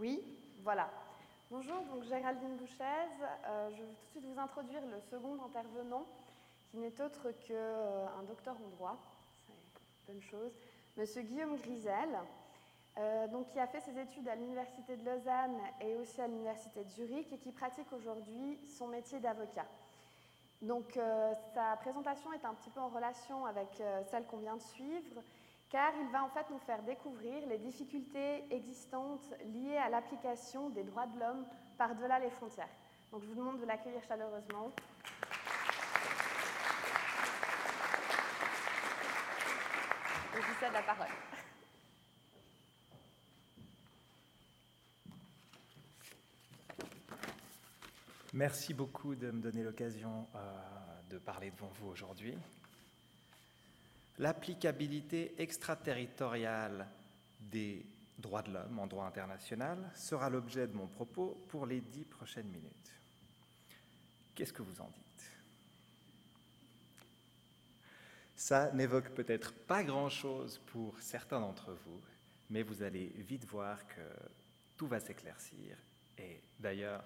Oui, voilà. Bonjour, donc Géraldine Bouchez. Euh, je vais tout de suite vous introduire le second intervenant, qui n'est autre qu'un euh, docteur en droit, c'est une bonne chose, Monsieur Guillaume Grisel, euh, qui a fait ses études à l'Université de Lausanne et aussi à l'Université de Zurich et qui pratique aujourd'hui son métier d'avocat. Donc, sa présentation est un petit peu en relation avec celle qu'on vient de suivre car il va en fait nous faire découvrir les difficultés existantes liées à l'application des droits de l'homme par-delà les frontières. Donc je vous demande de l'accueillir chaleureusement. Je vous cède la parole. Merci beaucoup de me donner l'occasion euh, de parler devant vous aujourd'hui l'applicabilité extraterritoriale des droits de l'homme en droit international sera l'objet de mon propos pour les dix prochaines minutes. Qu'est-ce que vous en dites? Ça n'évoque peut-être pas grand-chose pour certains d'entre vous, mais vous allez vite voir que tout va s'éclaircir. Et d'ailleurs,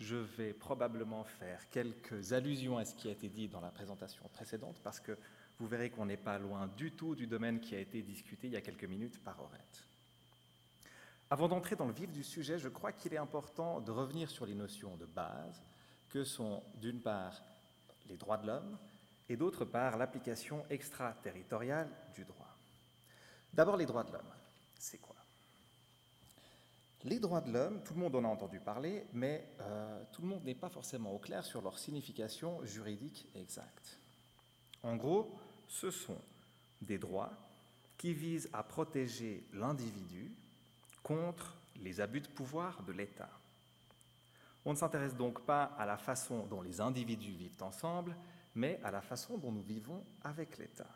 je vais probablement faire quelques allusions à ce qui a été dit dans la présentation précédente parce que vous verrez qu'on n'est pas loin du tout du domaine qui a été discuté il y a quelques minutes par Aurette. Avant d'entrer dans le vif du sujet, je crois qu'il est important de revenir sur les notions de base que sont d'une part les droits de l'homme et d'autre part l'application extraterritoriale du droit. D'abord les droits de l'homme. C'est quoi? Les droits de l'homme, tout le monde en a entendu parler, mais euh, tout le monde n'est pas forcément au clair sur leur signification juridique exacte. En gros, ce sont des droits qui visent à protéger l'individu contre les abus de pouvoir de l'État. On ne s'intéresse donc pas à la façon dont les individus vivent ensemble, mais à la façon dont nous vivons avec l'État.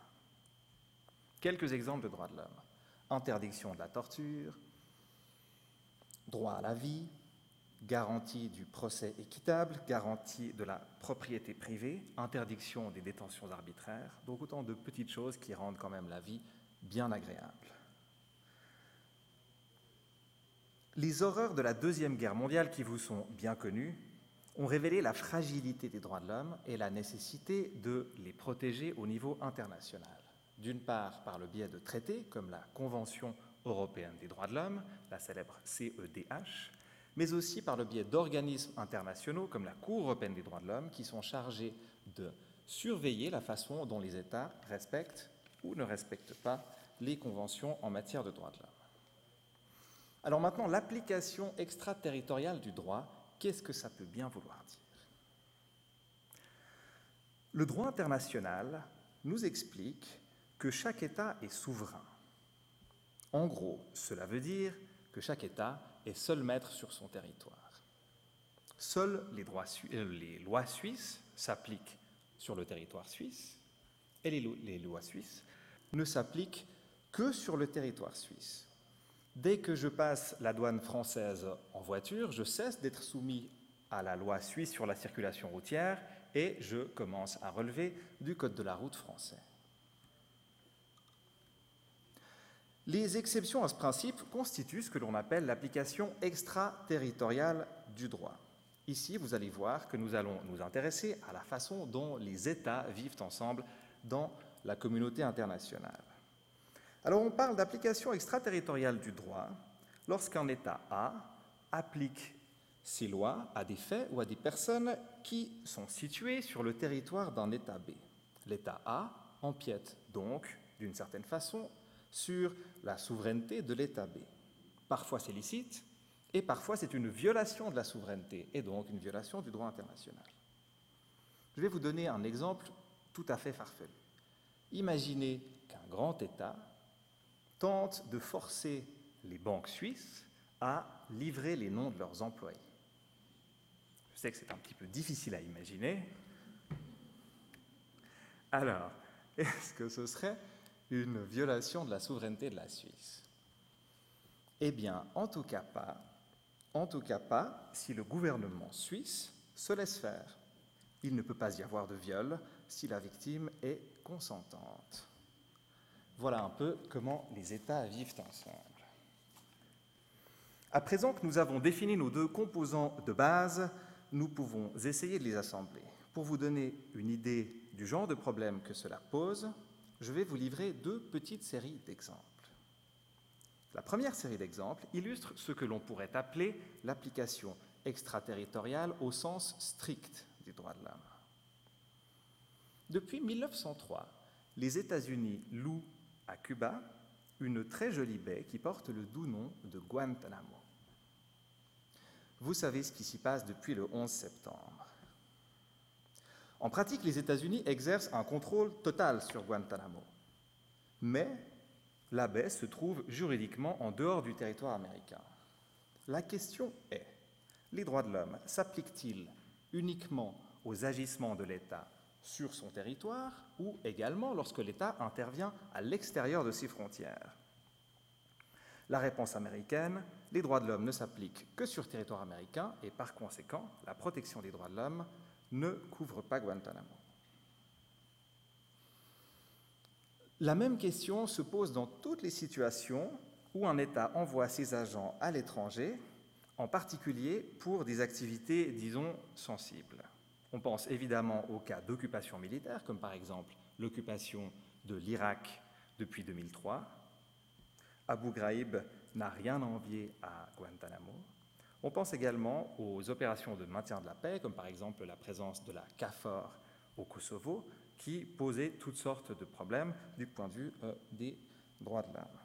Quelques exemples de droits de l'homme. Interdiction de la torture, droit à la vie, garantie du procès équitable, garantie de la propriété privée, interdiction des détentions arbitraires, donc autant de petites choses qui rendent quand même la vie bien agréable. Les horreurs de la Deuxième Guerre mondiale qui vous sont bien connues ont révélé la fragilité des droits de l'homme et la nécessité de les protéger au niveau international. D'une part par le biais de traités comme la Convention européenne des droits de l'homme, la célèbre CEDH, mais aussi par le biais d'organismes internationaux comme la Cour européenne des droits de l'homme qui sont chargés de surveiller la façon dont les États respectent ou ne respectent pas les conventions en matière de droits de l'homme. Alors maintenant, l'application extraterritoriale du droit, qu'est-ce que ça peut bien vouloir dire? Le droit international nous explique que chaque État est souverain. En gros, cela veut dire que chaque État est seul maître sur son territoire. Seules les, euh, les lois suisses s'appliquent sur le territoire suisse et les lois suisses ne s'appliquent que sur le territoire suisse. Dès que je passe la douane française en voiture, je cesse d'être soumis à la loi suisse sur la circulation routière et je commence à relever du Code de la route français. Les exceptions à ce principe constituent ce que l'on appelle l'application extraterritoriale du droit. Ici, vous allez voir que nous allons nous intéresser à la façon dont les États vivent ensemble dans la communauté internationale. Alors on parle d'application extraterritoriale du droit lorsqu'un État A applique ses lois à des faits ou à des personnes qui sont situées sur le territoire d'un État B. L'État A empiète donc, d'une certaine façon, sur la souveraineté de l'État B. Parfois c'est licite, et parfois c'est une violation de la souveraineté, et donc une violation du droit international. Je vais vous donner un exemple tout à fait farfelu. Imaginez qu'un grand État tente de forcer les banques suisses à livrer les noms de leurs employés. Je sais que c'est un petit peu difficile à imaginer. Alors, est-ce que ce serait une violation de la souveraineté de la Suisse Eh bien, en tout cas pas. En tout cas pas si le gouvernement suisse se laisse faire. Il ne peut pas y avoir de viol si la victime est consentante. Voilà un peu comment les États vivent ensemble. À présent que nous avons défini nos deux composants de base, nous pouvons essayer de les assembler. Pour vous donner une idée du genre de problème que cela pose, je vais vous livrer deux petites séries d'exemples. La première série d'exemples illustre ce que l'on pourrait appeler l'application extraterritoriale au sens strict des droits de l'homme. Depuis 1903, les États-Unis louent à Cuba une très jolie baie qui porte le doux nom de Guantanamo. Vous savez ce qui s'y passe depuis le 11 septembre. En pratique, les États-Unis exercent un contrôle total sur Guantanamo. Mais la baie se trouve juridiquement en dehors du territoire américain. La question est, les droits de l'homme s'appliquent-ils uniquement aux agissements de l'État sur son territoire ou également lorsque l'État intervient à l'extérieur de ses frontières? La réponse américaine, les droits de l'homme ne s'appliquent que sur territoire américain et par conséquent, la protection des droits de l'homme ne couvre pas Guantanamo. La même question se pose dans toutes les situations où un État envoie ses agents à l'étranger, en particulier pour des activités, disons, sensibles. On pense évidemment aux cas d'occupation militaire, comme par exemple l'occupation de l'Irak depuis 2003. Abu Ghraib n'a rien envié à Guantanamo. On pense également aux opérations de maintien de la paix, comme par exemple la présence de la CAFOR au Kosovo, qui posaient toutes sortes de problèmes du point de vue euh, des droits de l'homme.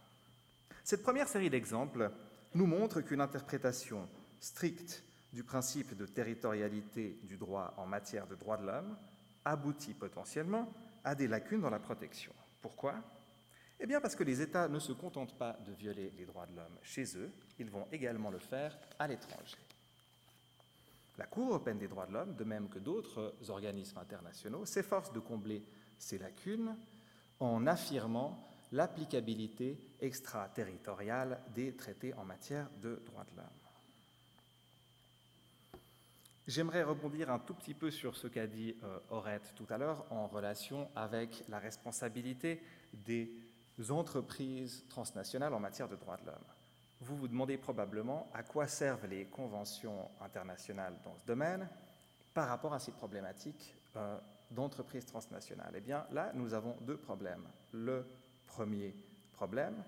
Cette première série d'exemples nous montre qu'une interprétation stricte du principe de territorialité du droit en matière de droits de l'homme aboutit potentiellement à des lacunes dans la protection. Pourquoi? Eh bien parce que les États ne se contentent pas de violer les droits de l'homme chez eux, ils vont également le faire à l'étranger. La Cour européenne des droits de l'homme, de même que d'autres organismes internationaux, s'efforce de combler ces lacunes en affirmant l'applicabilité extraterritoriale des traités en matière de droits de l'homme. J'aimerais rebondir un tout petit peu sur ce qu'a dit euh, tout à l'heure en relation avec la responsabilité des entreprises transnationales en matière de droits de l'homme. Vous vous demandez probablement à quoi servent les conventions internationales dans ce domaine par rapport à ces problématiques euh, d'entreprises transnationales. Eh bien, là, nous avons deux problèmes. Le premier problème,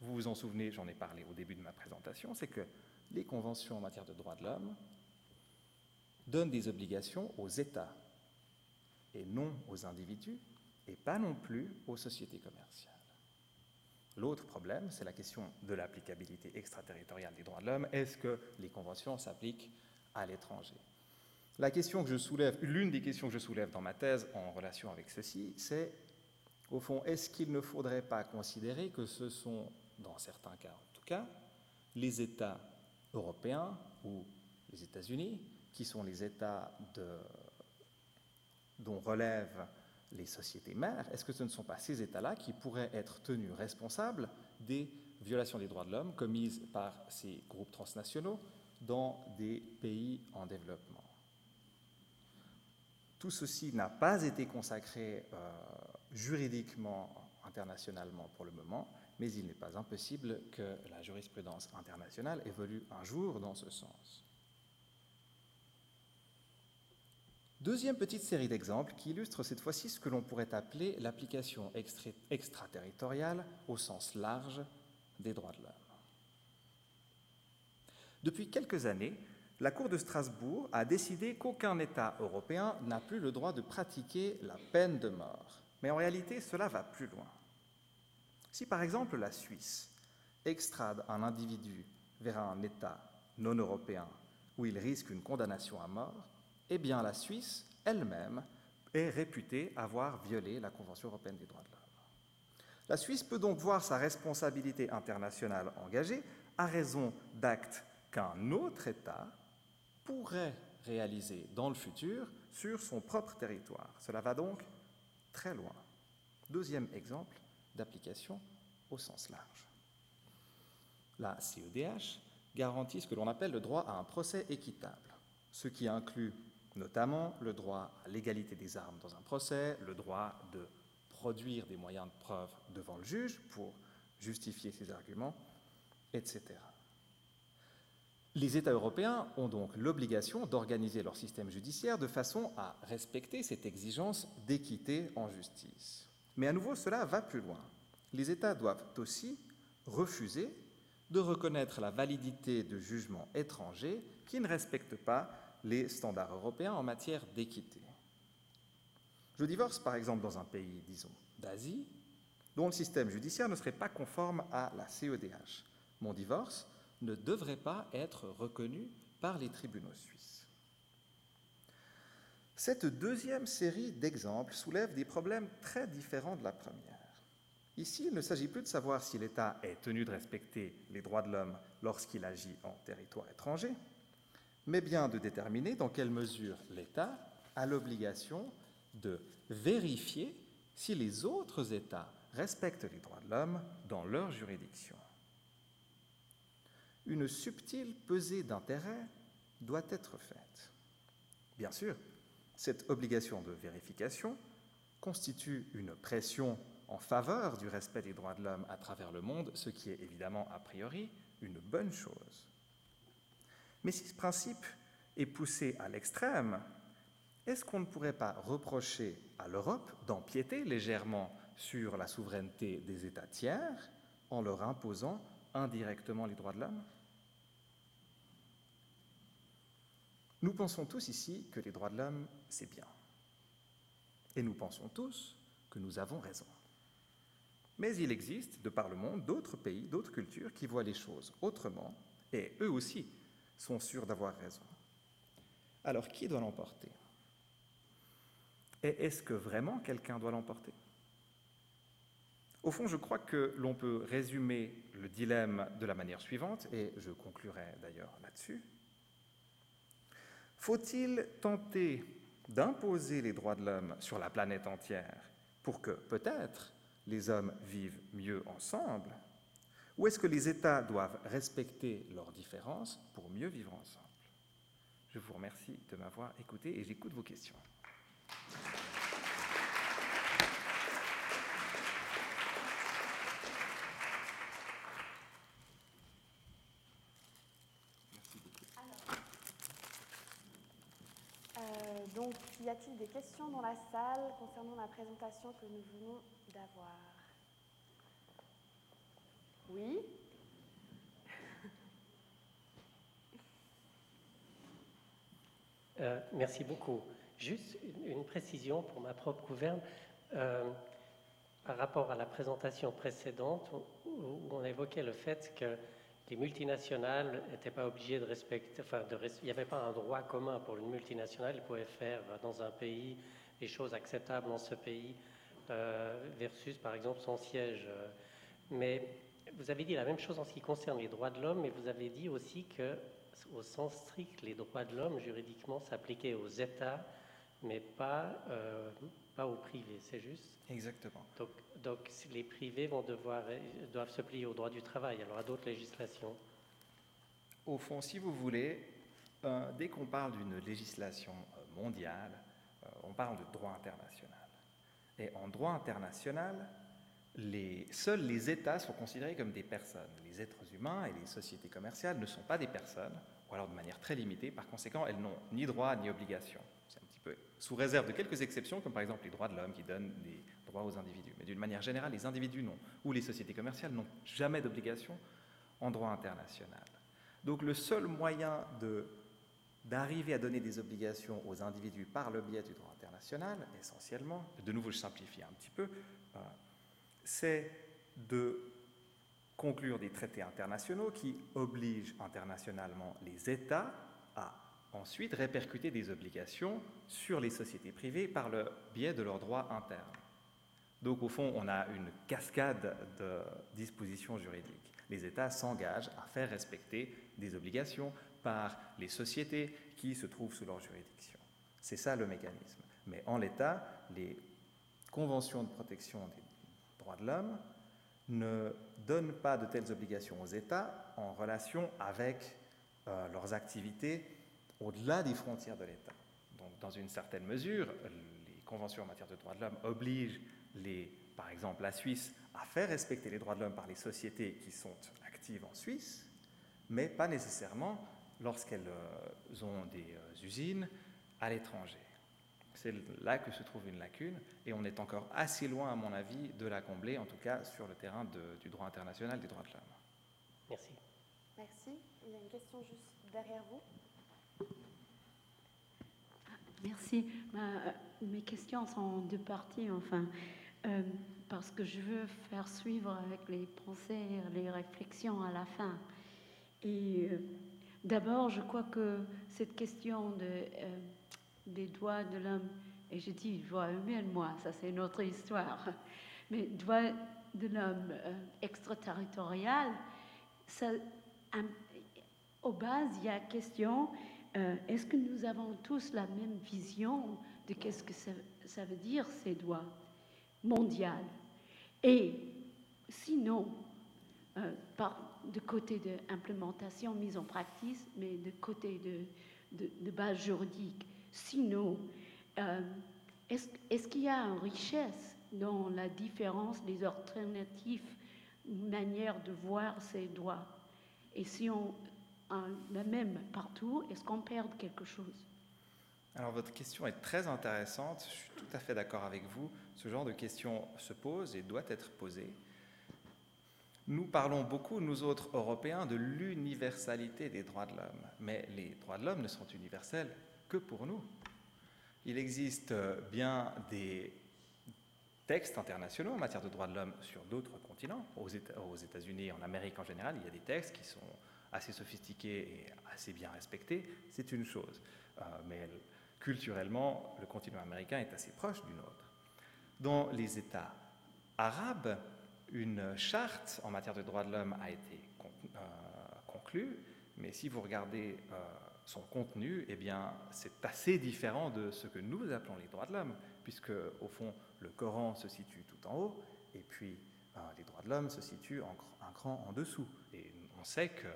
vous vous en souvenez, j'en ai parlé au début de ma présentation, c'est que les conventions en matière de droits de l'homme donne des obligations aux États et non aux individus et pas non plus aux sociétés commerciales. L'autre problème, c'est la question de l'applicabilité extraterritoriale des droits de l'homme. Est-ce que les conventions s'appliquent à l'étranger? La question que je soulève, l'une des questions que je soulève dans ma thèse en relation avec ceci, c'est au fond, est-ce qu'il ne faudrait pas considérer que ce sont, dans certains cas en tout cas, les États européens ou les États-Unis qui sont les États dont relèvent les sociétés mères, est-ce que ce ne sont pas ces États-là qui pourraient être tenus responsables des violations des droits de l'homme commises par ces groupes transnationaux dans des pays en développement? Tout ceci n'a pas été consacré euh, juridiquement, internationalement pour le moment, mais il n'est pas impossible que la jurisprudence internationale évolue un jour dans ce sens. Deuxième petite série d'exemples qui illustre cette fois-ci ce que l'on pourrait appeler l'application extraterritoriale au sens large des droits de l'homme. Depuis quelques années, la Cour de Strasbourg a décidé qu'aucun État européen n'a plus le droit de pratiquer la peine de mort. Mais en réalité, cela va plus loin. Si par exemple la Suisse extrade un individu vers un État non européen où il risque une condamnation à mort, eh bien la Suisse elle-même est réputée avoir violé la Convention européenne des droits de l'homme. La Suisse peut donc voir sa responsabilité internationale engagée à raison d'actes qu'un autre État pourrait réaliser dans le futur sur son propre territoire. Cela va donc très loin. Deuxième exemple d'application au sens large. La CEDH garantit ce que l'on appelle le droit à un procès équitable, ce qui inclut notamment le droit à l'égalité des armes dans un procès, le droit de produire des moyens de preuve devant le juge pour justifier ses arguments, etc. Les États européens ont donc l'obligation d'organiser leur système judiciaire de façon à respecter cette exigence d'équité en justice. Mais à nouveau, cela va plus loin. Les États doivent aussi refuser de reconnaître la validité de jugements étrangers qui ne respectent pas les standards européens en matière d'équité. Je divorce par exemple dans un pays, disons, d'Asie, dont le système judiciaire ne serait pas conforme à la CEDH. Mon divorce ne devrait pas être reconnu par les tribunaux suisses. Cette deuxième série d'exemples soulève des problèmes très différents de la première. Ici, il ne s'agit plus de savoir si l'État est tenu de respecter les droits de l'homme lorsqu'il agit en territoire étranger, mais bien de déterminer dans quelle mesure l'État a l'obligation de vérifier si les autres États respectent les droits de l'homme dans leur juridiction. Une subtile pesée d'intérêt doit être faite. Bien sûr, cette obligation de vérification constitue une pression en faveur du respect des droits de l'homme à travers le monde, ce qui est évidemment a priori une bonne chose. Mais si ce principe est poussé à l'extrême, est-ce qu'on ne pourrait pas reprocher à l'Europe d'empiéter légèrement sur la souveraineté des États tiers en leur imposant indirectement les droits de l'homme? Nous pensons tous ici que les droits de l'homme, c'est bien. Et nous pensons tous que nous avons raison. Mais il existe, de par le monde, d'autres pays, d'autres cultures qui voient les choses autrement, et eux aussi sont sûrs d'avoir raison. Alors qui doit l'emporter? Et est-ce que vraiment quelqu'un doit l'emporter? Au fond, je crois que l'on peut résumer le dilemme de la manière suivante, et je conclurai d'ailleurs là-dessus. Faut-il tenter d'imposer les droits de l'homme sur la planète entière pour que, peut-être, les hommes vivent mieux ensemble Ou est-ce que les États doivent respecter leurs différences pour mieux vivre ensemble? Je vous remercie de m'avoir écouté et j'écoute vos questions. Euh, donc, y a-t-il des questions dans la salle concernant la présentation que nous venons d'avoir? Oui euh, Merci beaucoup. Juste une, précision pour ma propre gouverne. Euh, par rapport à la présentation précédente, où on évoquait le fait que les multinationales n'étaient pas obligées de respecter, enfin, il n'y avait pas un droit commun pour une multinationale, ils pouvaient faire dans un pays des choses acceptables dans ce pays euh, versus par exemple son siège. Mais vous avez dit la même chose en ce qui concerne les droits de l'homme, mais vous avez dit aussi que au sens strict, les droits de l'homme juridiquement s'appliquaient aux États, mais pas, euh, pas aux privés, c'est juste? Exactement. Donc, donc, les privés vont devoir, doivent se plier au droit du travail, alors à d'autres législations? Au fond, si vous voulez, euh, dès qu'on parle d'une législation euh, mondiale, euh, on parle de droit international. Et en droit international, seuls les États sont considérés comme des personnes. Les êtres humains et les sociétés commerciales ne sont pas des personnes, ou alors de manière très limitée. Par conséquent, elles n'ont ni droit ni obligation. C'est un petit peu sous réserve de quelques exceptions, comme par exemple les droits de l'homme qui donnent des droits aux individus. Mais d'une manière générale, les individus n'ont, ou les sociétés commerciales n'ont jamais d'obligation en droit international. Donc le seul moyen d'arriver à donner des obligations aux individus par le biais du droit international, essentiellement, de nouveau je simplifie un petit peu, euh, c'est de conclure des traités internationaux qui obligent internationalement les États à ensuite répercuter des obligations sur les sociétés privées par le biais de leurs droits internes. Donc au fond, on a une cascade de dispositions juridiques. Les États s'engagent à faire respecter des obligations par les sociétés qui se trouvent sous leur juridiction. C'est ça le mécanisme. Mais en l'état, les conventions de protection des de l'homme ne donnent pas de telles obligations aux États en relation avec euh, leurs activités au-delà des frontières de l'État. Donc, dans une certaine mesure, les conventions en matière de droits de l'homme obligent, par exemple, la Suisse à faire respecter les droits de l'homme par les sociétés qui sont actives en Suisse, mais pas nécessairement lorsqu'elles ont des usines à l'étranger. C'est là que se trouve une lacune et on est encore assez loin, à mon avis, de la combler, en tout cas sur le terrain du droit international des droits de l'homme. Merci. Merci. Il y a une question juste derrière vous. Merci. mes questions sont en deux parties, enfin, euh, parce que je veux faire suivre avec les pensées, les réflexions à la fin. Et euh, d'abord, je crois que cette question de, euh, des droits de l'homme, et je dis droits humains, moi, ça c'est une autre histoire, mais droits de l'homme extraterritorial, ça, au base, il y a question euh, est-ce que nous avons tous la même vision de qu'est-ce que ça, veut dire ces droits mondiaux Et sinon, euh, de côté de implémentation, mise en pratique, mais de côté de, de, base juridique, sinon, euh, est-ce qu'il y a une richesse dans la différence des alternatives, manière de voir ces droits? Et si on la même partout, est-ce qu'on perd quelque chose? Alors votre question est très intéressante, je suis tout à fait d'accord avec vous. Ce genre de question se pose et doit être posée. Nous parlons beaucoup, nous autres Européens, de l'universalité des droits de l'homme, mais les droits de l'homme ne sont universels que pour nous. Il existe bien des textes internationaux en matière de droits de l'homme sur d'autres continents. Aux États-Unis en Amérique en général, il y a des textes qui sont assez sophistiqué et assez bien respecté, c'est une chose. Euh, mais culturellement, le continent américain est assez proche du nôtre. Dans les États arabes, une charte en matière de droits de l'homme a été euh, conclue, mais si vous regardez euh, son contenu, eh bien, c'est assez différent de ce que nous appelons les droits de l'homme, puisque au fond, le Coran se situe tout en haut, et puis les droits de l'homme se situent un cran en dessous. Et on sait que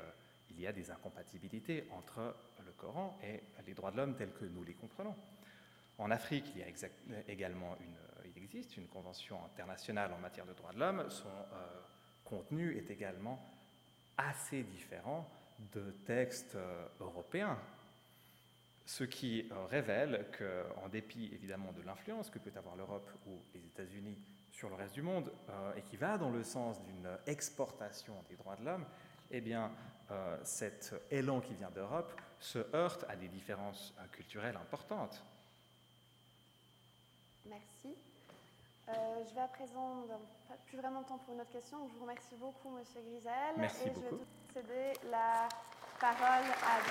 il y a des incompatibilités entre le Coran et les droits de l'homme tels que nous les comprenons. En Afrique, il existe une convention internationale en matière de droits de l'homme. Son euh, contenu est également assez différent de textes euh, européens. Ce qui euh, révèle qu'en dépit évidemment de l'influence que peut avoir l'Europe ou les États-Unis sur le reste du monde, et qui va dans le sens d'une exportation des droits de l'homme, eh bien, euh, cet élan qui vient d'Europe se heurte à des différences euh, culturelles importantes. Merci. Euh, je vais à présent, pas plus vraiment de temps pour une autre question, je vous remercie beaucoup, Monsieur Grisel. Merci et beaucoup. je vais tout céder la parole à